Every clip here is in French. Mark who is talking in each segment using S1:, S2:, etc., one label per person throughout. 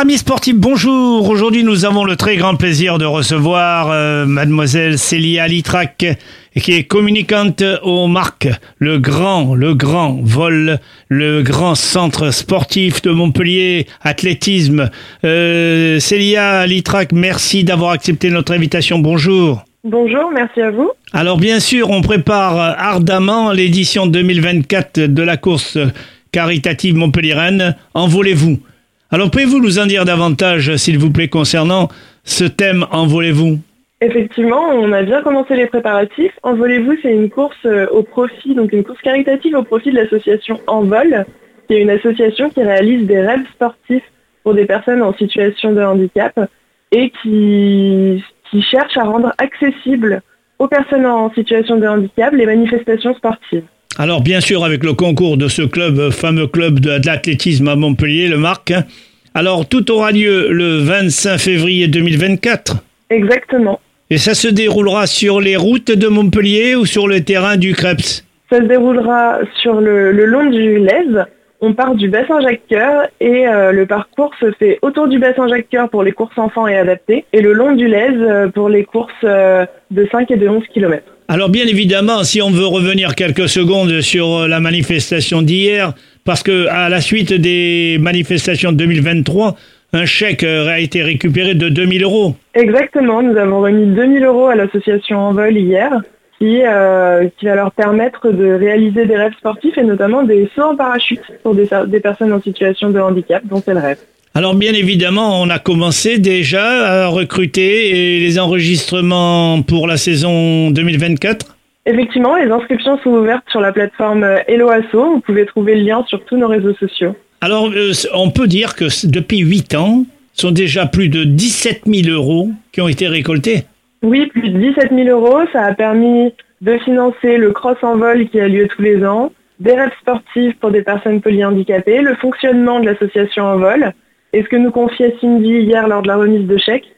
S1: Amis sportifs, bonjour. Aujourd'hui, nous avons le très grand plaisir de recevoir euh, mademoiselle Célia Litrac, qui est communicante au Marc, le grand, le grand vol, le grand centre sportif de Montpellier, athlétisme. Euh, Célia Litrac, merci d'avoir accepté notre invitation. Bonjour.
S2: Bonjour, merci à vous.
S1: Alors bien sûr, on prépare ardemment l'édition 2024 de la course caritative Montpellier-Rennes. Envolez-vous. Alors pouvez-vous nous en dire davantage, s'il vous plaît, concernant ce thème Envolez-vous?
S2: Effectivement, on a bien commencé les préparatifs. Envolez-vous, c'est une course euh, au profit, donc une course caritative au profit de l'association Envol, qui est une association qui réalise des rêves sportifs pour des personnes en situation de handicap et qui, qui cherche à rendre accessible aux personnes en situation de handicap les manifestations sportives.
S1: Alors bien sûr avec le concours de ce club, fameux club de, l'athlétisme à Montpellier, le Marc. Alors tout aura lieu le 25 février 2024.
S2: Exactement.
S1: Et ça se déroulera sur les routes de Montpellier ou sur le terrain du Krebs?
S2: Ça se déroulera sur le, long du Lèze. On part du bassin Jacques-Cœur et euh, le parcours se fait autour du bassin Jacques-Cœur pour les courses enfants et adaptées et le long du Lèze euh, pour les courses euh, de 5 et de 11 km.
S1: Alors bien évidemment, si on veut revenir quelques secondes sur euh, la manifestation d'hier, parce que à la suite des manifestations de 2023, un chèque euh, a été récupéré de 2000 euros.
S2: Exactement, nous avons remis 2000 euros à l'association Envol hier, qui, euh, qui va leur permettre de réaliser des rêves sportifs et notamment des sauts en parachute pour des personnes en situation de handicap, dont c'est le rêve.
S1: Alors bien évidemment, on a commencé déjà à recruter les enregistrements pour la saison 2024
S2: Effectivement, les inscriptions sont ouvertes sur la plateforme Hello Vous pouvez trouver le lien sur tous nos réseaux sociaux.
S1: Alors, euh, on peut dire que depuis 8 ans, ce sont déjà plus de 17 000 euros qui ont été récoltés.
S2: Oui, plus de 17 000 euros. Ça a permis de financer le cross en vol qui a lieu tous les ans, des rêves sportifs pour des personnes polyhandicapées, le fonctionnement de l'association en vol, et ce que nous confiait Cindy hier lors de la remise de chèques,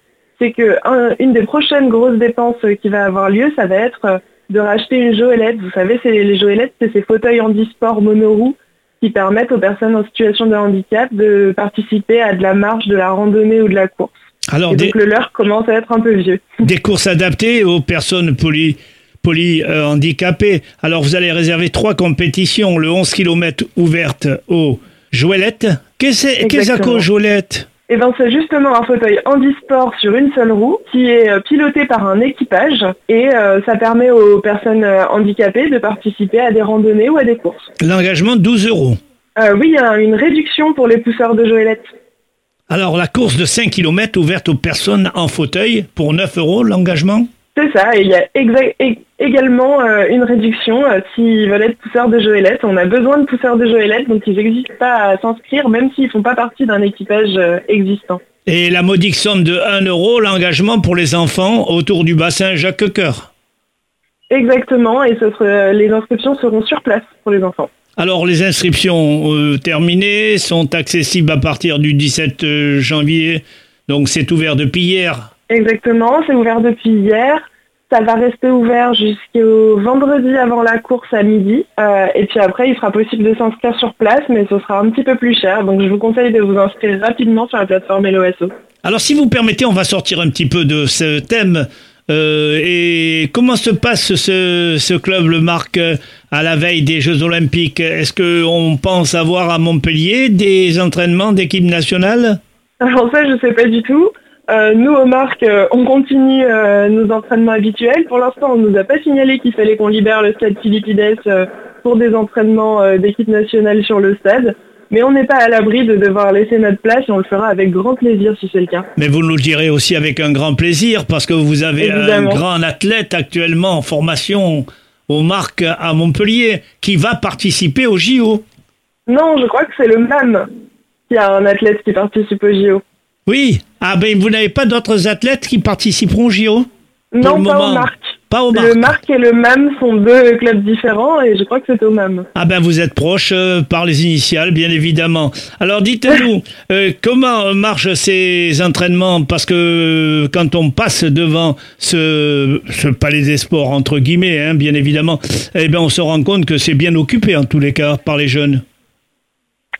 S2: c'est qu'une des prochaines grosses dépenses qui va avoir lieu, ça va être de racheter une joëlette. Vous savez, les joëlettes, c'est ces fauteuils handisport monoroues qui permettent aux personnes en situation de handicap de participer à de la marche, de la randonnée ou de la course. Alors, donc le leur commence à être un peu vieux.
S1: Des courses adaptées aux personnes poly, poly euh. Alors vous allez réserver trois compétitions, le 11 km ouverte aux Joëlette Qu'est-ce que Joëlette
S2: eh ben, c'est justement un fauteuil handisport sur une seule roue qui est euh, piloté par un équipage et euh, ça permet aux personnes euh, handicapées de participer à des randonnées ou à des courses.
S1: L'engagement 12 euros.
S2: oui, il y a une réduction pour les pousseurs de Joëlette.
S1: Alors la course de 5 km ouverte aux personnes en fauteuil pour 9 euros l'engagement?
S2: C'est ça, et il y a également euh, une réduction euh, s'ils veulent être pousseurs de joëlette. On a besoin de pousseurs de joëlette, donc ils n'existent pas à s'inscrire, même s'ils ne font pas partie d'un équipage euh, existant.
S1: Et la modique somme de 1 euro, l'engagement pour les enfants autour du bassin Jacques-Cœur.
S2: Exactement, et les inscriptions seront sur place pour les enfants.
S1: Alors les inscriptions terminées sont accessibles à partir du 17 janvier, donc c'est ouvert depuis hier.
S2: Exactement, c'est ouvert depuis hier. Ça va rester ouvert jusqu'au vendredi avant la course à midi. Euh, et puis après, il sera possible de s'inscrire sur place, mais ce sera un petit peu plus cher. Donc je vous conseille de vous inscrire rapidement sur la plateforme LOSO.
S1: Alors si vous permettez, on va sortir un petit peu de ce thème. Euh, et comment se passe ce, ce club, le Marc, à la veille des Jeux Olympiques? Est-ce qu'on pense avoir à Montpellier des entraînements d'équipe nationale?
S2: Alors ça, je ne sais pas du tout. Euh, nous, au Marc, euh, on continue euh, nos entraînements habituels. Pour l'instant, on ne nous a pas signalé qu'il fallait qu'on libère le stade Philippides pour des entraînements d'équipe nationale sur le stade. Mais on n'est pas à l'abri de devoir laisser notre place et on le fera avec grand plaisir si c'est le cas.
S1: Mais vous nous le direz aussi avec un grand plaisir parce que vous avez un grand athlète actuellement en formation au Marc à Montpellier qui va participer au JO.
S2: Non, je crois que c'est le même qui a un athlète qui participe au JO.
S1: Oui. Ah ben vous n'avez pas d'autres athlètes qui participeront au JO
S2: Non, pas au Marc.
S1: Pas au
S2: Marc. Le Marc et le MAM sont deux clubs différents et je crois que c'est au MAM.
S1: Ah ben vous êtes proches euh, par les initiales, bien évidemment. Alors dites-nous, euh, comment marchent ces entraînements? Parce que euh, quand on passe devant ce, ce palais des sports, entre guillemets, hein, bien évidemment, eh bien on se rend compte que c'est bien occupé en tous les cas par les jeunes.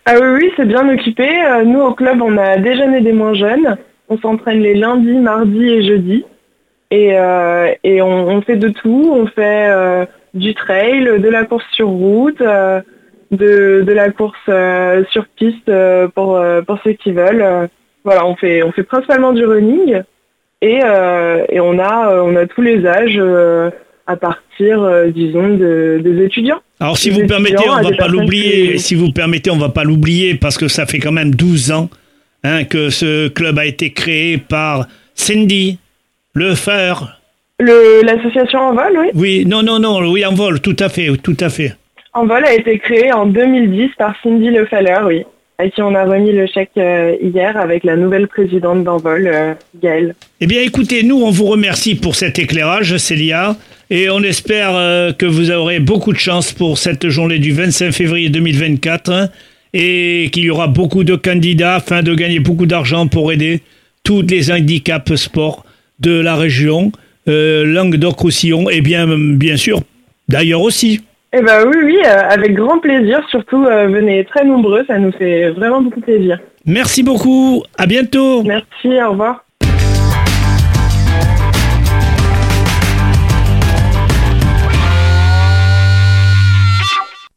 S2: Ah oui, oui, c'est bien occupé. Euh, Nous, au club, on a déjeuner des moins jeunes. On s'entraîne les lundis, mardis et jeudis. Et, euh, et on, fait de tout. On fait euh, du trail, de la course sur route, de, de la course sur piste pour, pour ceux qui veulent. Voilà, on fait, on fait principalement du running. Et, et on, a, on a tous les âges à partir, euh, disons, de- des étudiants.
S1: Alors si
S2: Des
S1: vous permettez, on va pas l'oublier.
S2: qui-
S1: Si vous permettez, on va pas l'oublier parce que ça fait quand même 12 ans hein, que ce club a été créé par Cindy Lefer.
S2: Le- L'association Envol, oui.
S1: Oui, non, non, non, oui, en vol, tout à fait, tout à fait.
S2: Envol a été créé en 2010 par Cindy Lefeller, oui, à qui on a remis le chèque euh, hier avec la nouvelle présidente d'Envol, euh, Gaëlle.
S1: Eh bien, écoutez, nous, on vous remercie pour cet éclairage, Célia, et on espère euh, que vous aurez beaucoup de chance pour cette journée du 25 février 2024 hein, et qu'il y aura beaucoup de candidats afin de gagner beaucoup d'argent pour aider tous les handicaps sport de la région, euh, Languedoc-Roussillon, et bien, bien sûr, d'ailleurs aussi.
S2: Eh ben oui, oui, euh, avec grand plaisir. Surtout, euh, venez très nombreux, ça nous fait vraiment beaucoup plaisir.
S1: Merci beaucoup, à bientôt.
S2: Merci, au revoir.